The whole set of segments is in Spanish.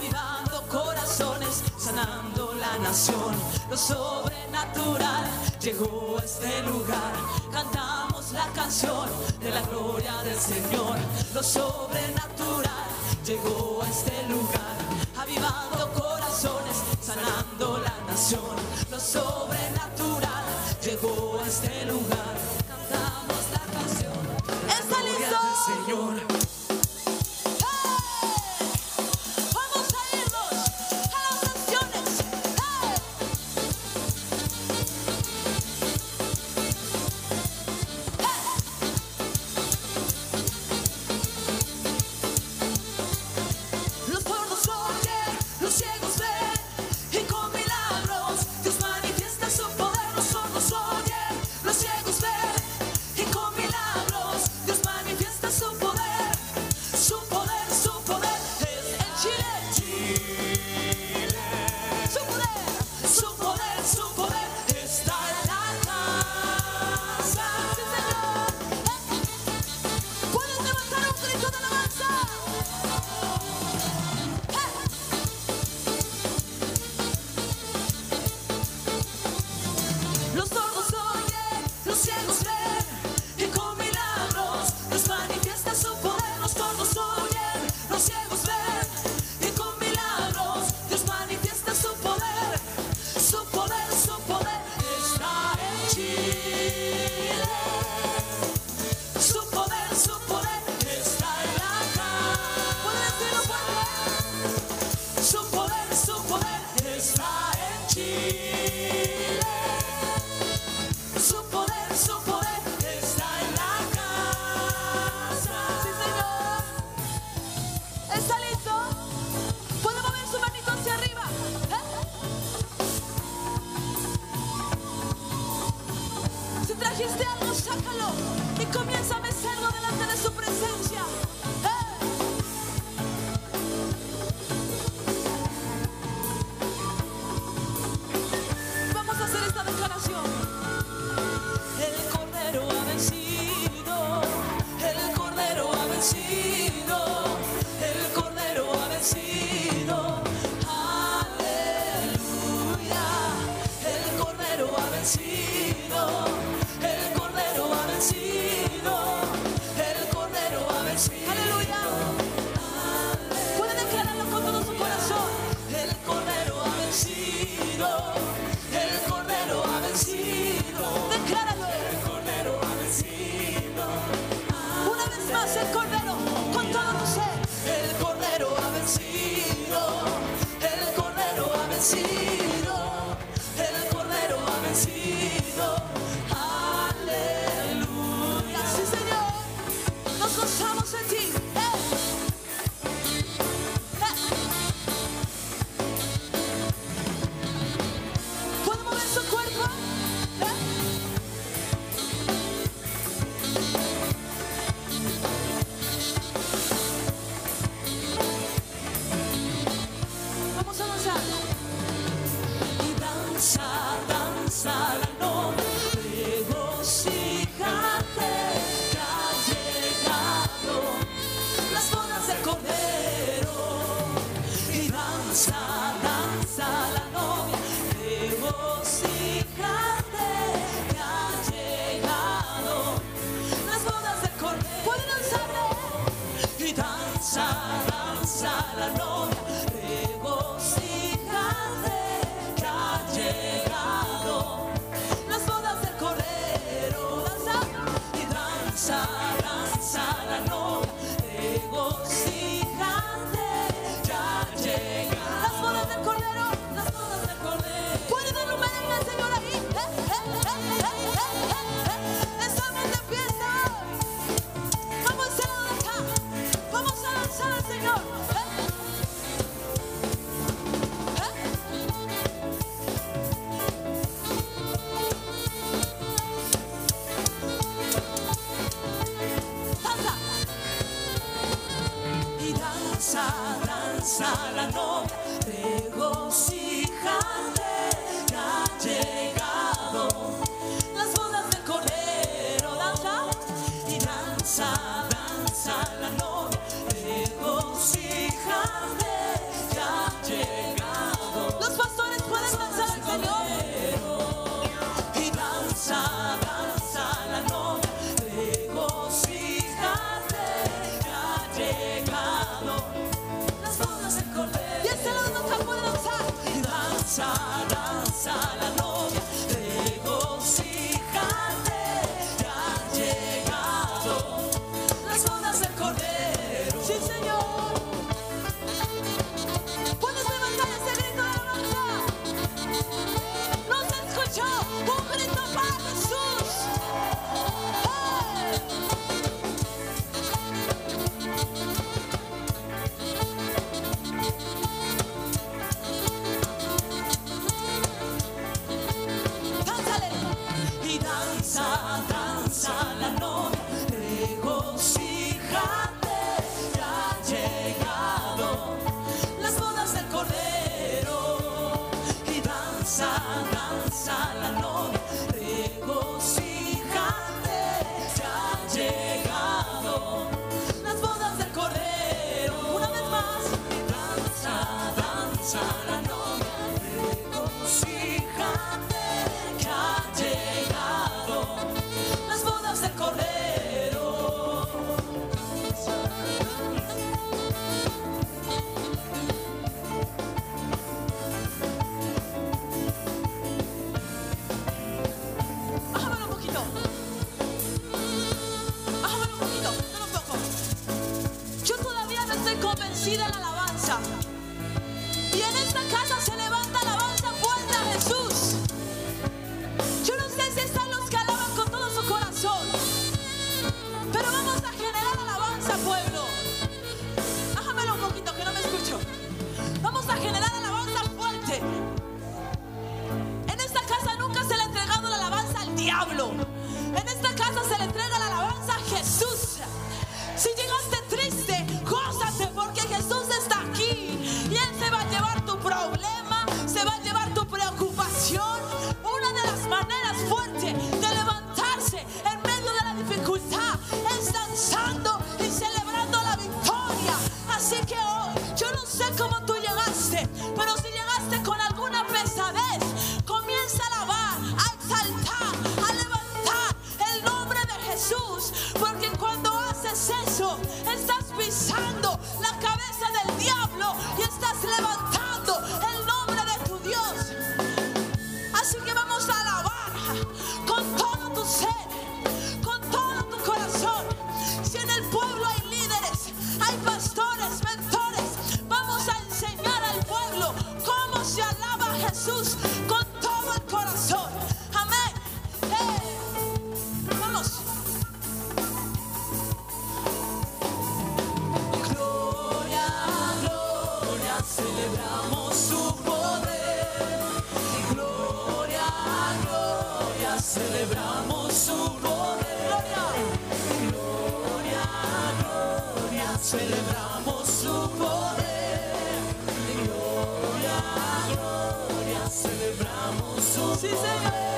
avivando corazones, sanando la nación. Lo sobrenatural llegó a este lugar. Cantamos la canción de la gloria del Señor. Lo sobrenatural llegó a este lugar, avivando corazones, sanando la nación. Lo sobrenatural Sarà, sarà l'ora a la noche. Se diga até Celebramos su poder. Gloria, gloria. Celebramos su poder. Gloria, gloria. Celebramos su poder.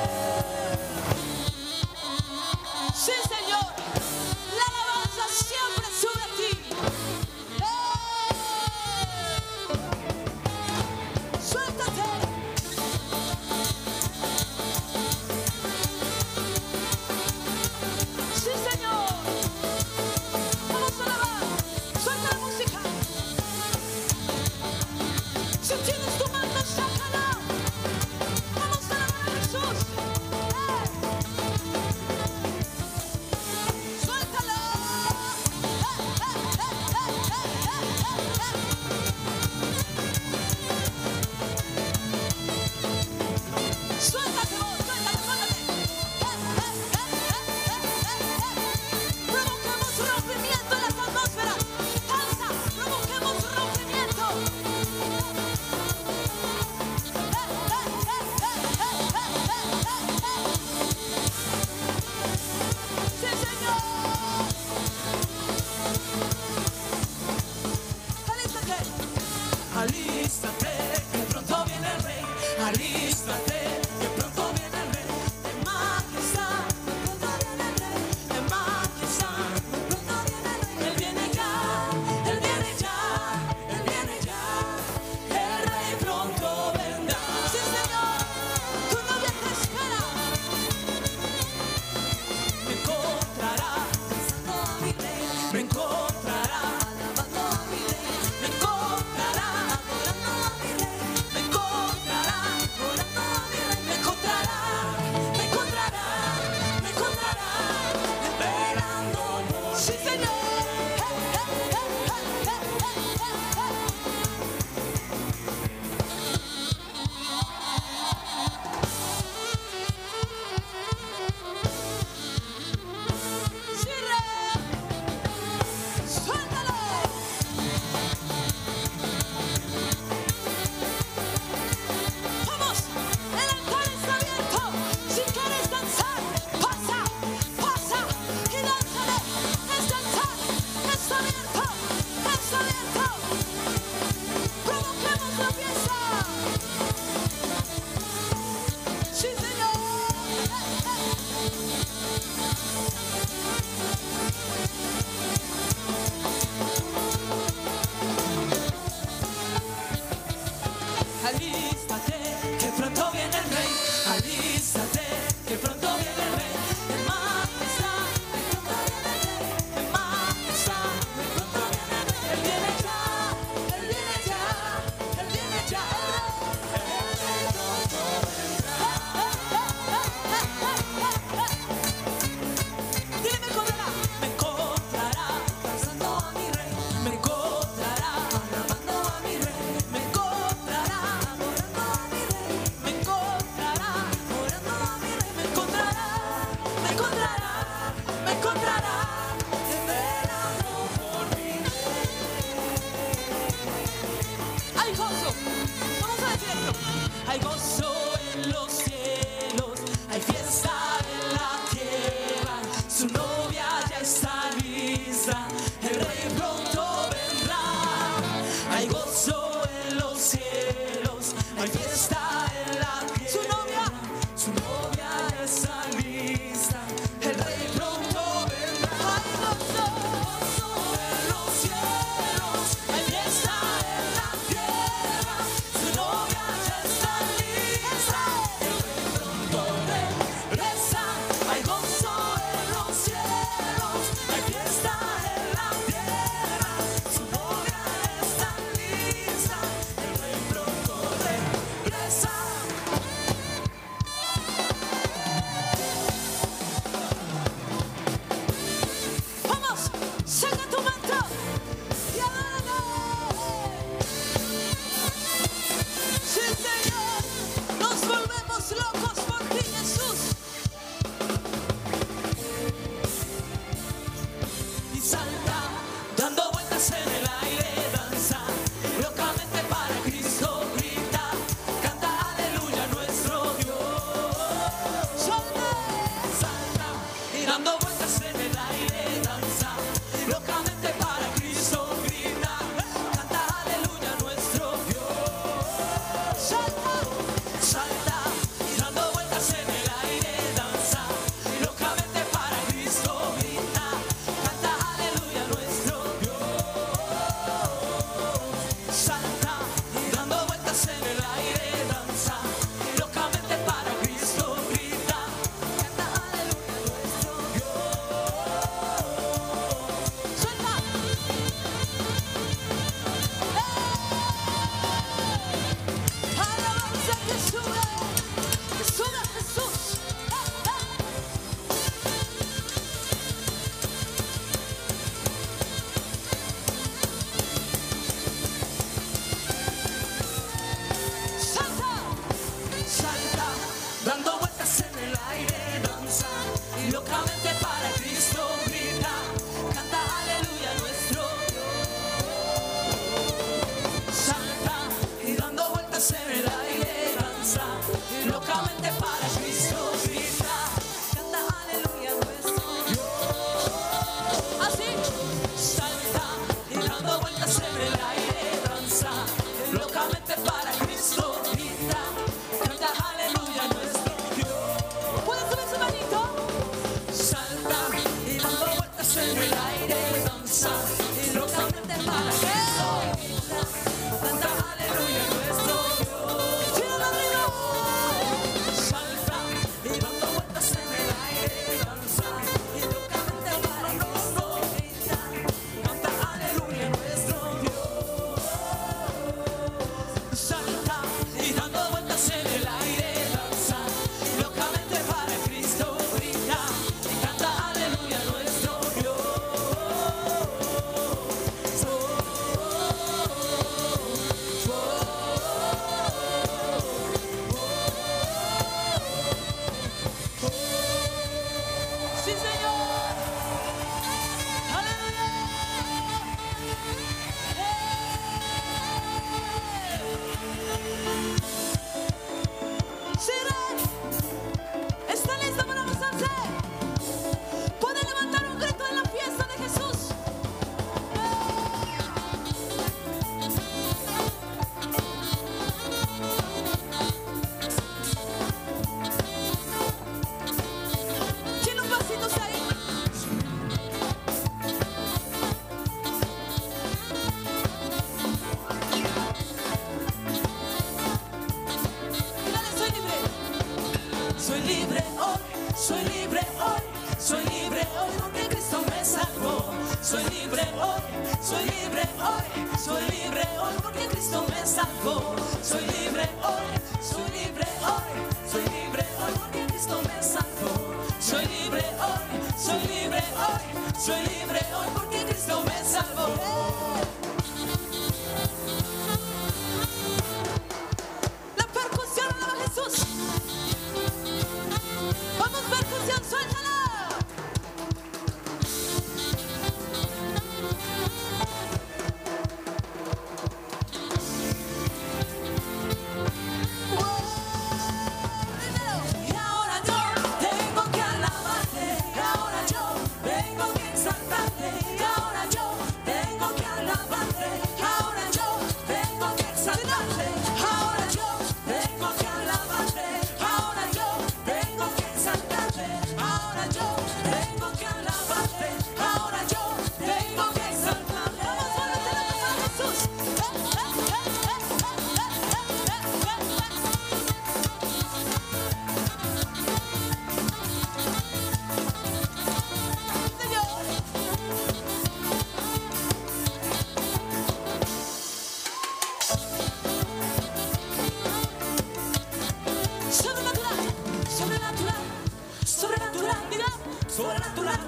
Sobrenatural, digamos. Sobrenatural.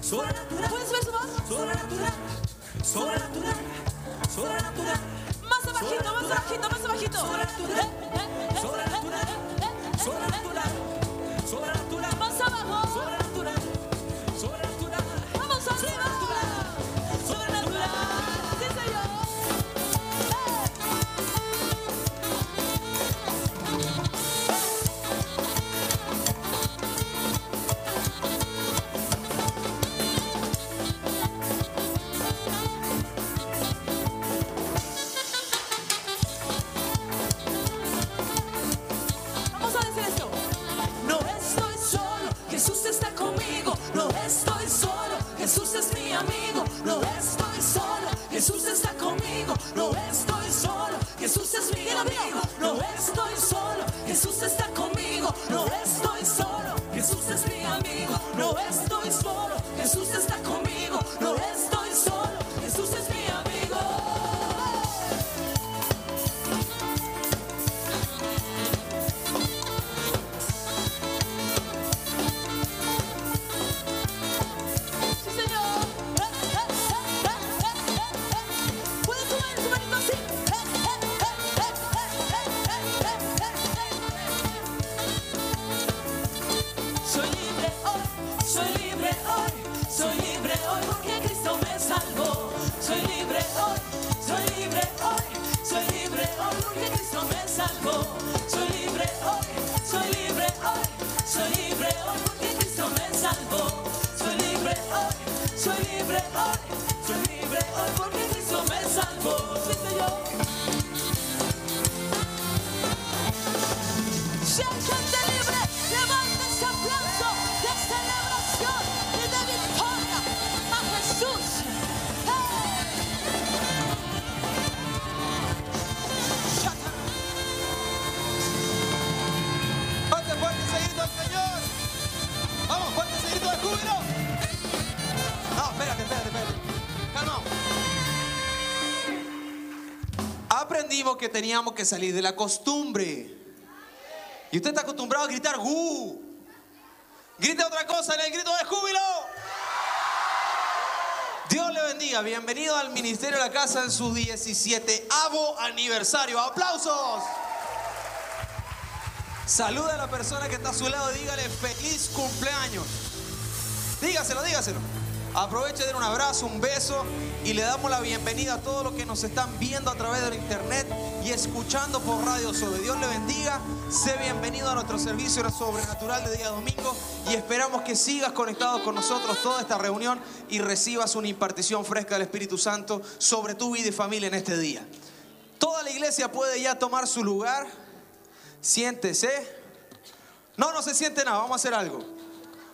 Sobrenatural. ¿Puedes ver su voz? Sobrenatural. Sobrenatural. Sobrenatural. Más abajito, más abajito, más abajito. Sobrenatural. Sobrenatural. Sobrenatural. Sobrenatural. Aprendimos que teníamos que salir de la costumbre. Y usted está acostumbrado a gritar ¡Gu! Grite otra cosa en el grito de júbilo. Dios le bendiga. Bienvenido al Ministerio de la Casa en su 17 avo aniversario. ¡Aplausos! Saluda a la persona que está a su lado y dígale feliz cumpleaños. Dígaselo, dígaselo. Aproveche de un abrazo, un beso y le damos la bienvenida a todos los que nos están viendo a través del internet y escuchando por Radio Sobre. Dios le bendiga. Sé bienvenido a nuestro servicio sobrenatural de día domingo y esperamos que sigas conectado con nosotros toda esta reunión y recibas una impartición fresca del Espíritu Santo sobre tu vida y familia en este día. Toda la iglesia puede ya tomar su lugar. Siéntese. No, no se siente nada. Vamos a hacer algo.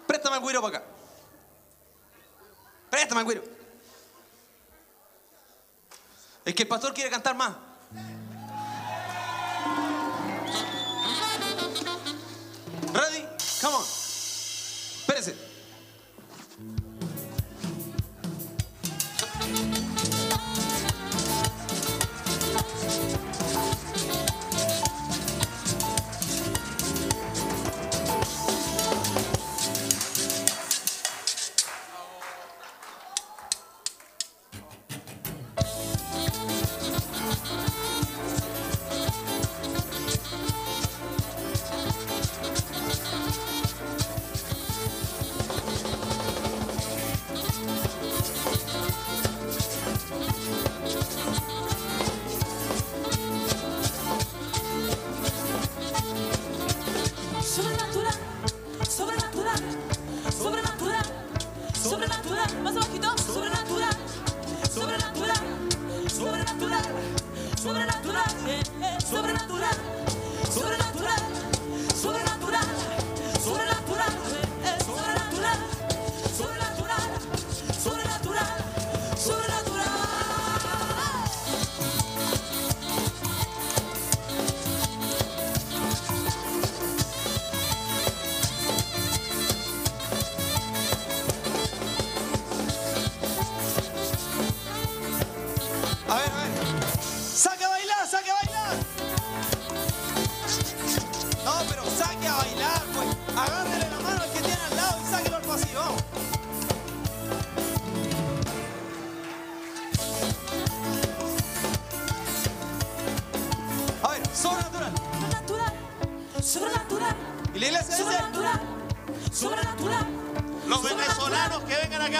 Préstame el guiro para acá. Préstame, güiro. Es que el pastor quiere cantar más. Ready? Come on. Espérese. más bajito, sobrenatural, sobrenatural, sobrenatural, sobrenatural, eh, eh, sobrenatural.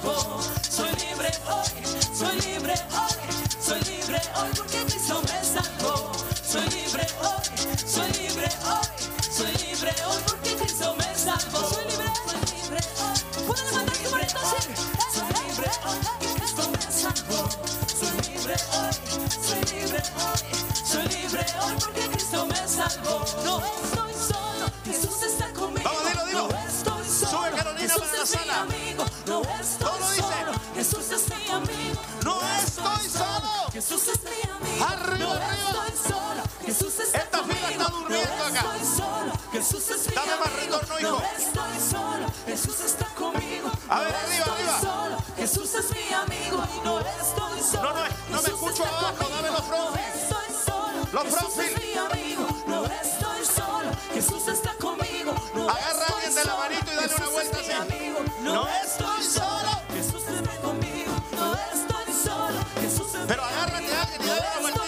for. Let's.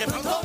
Que pronto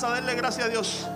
casa, denle gracias a Dios.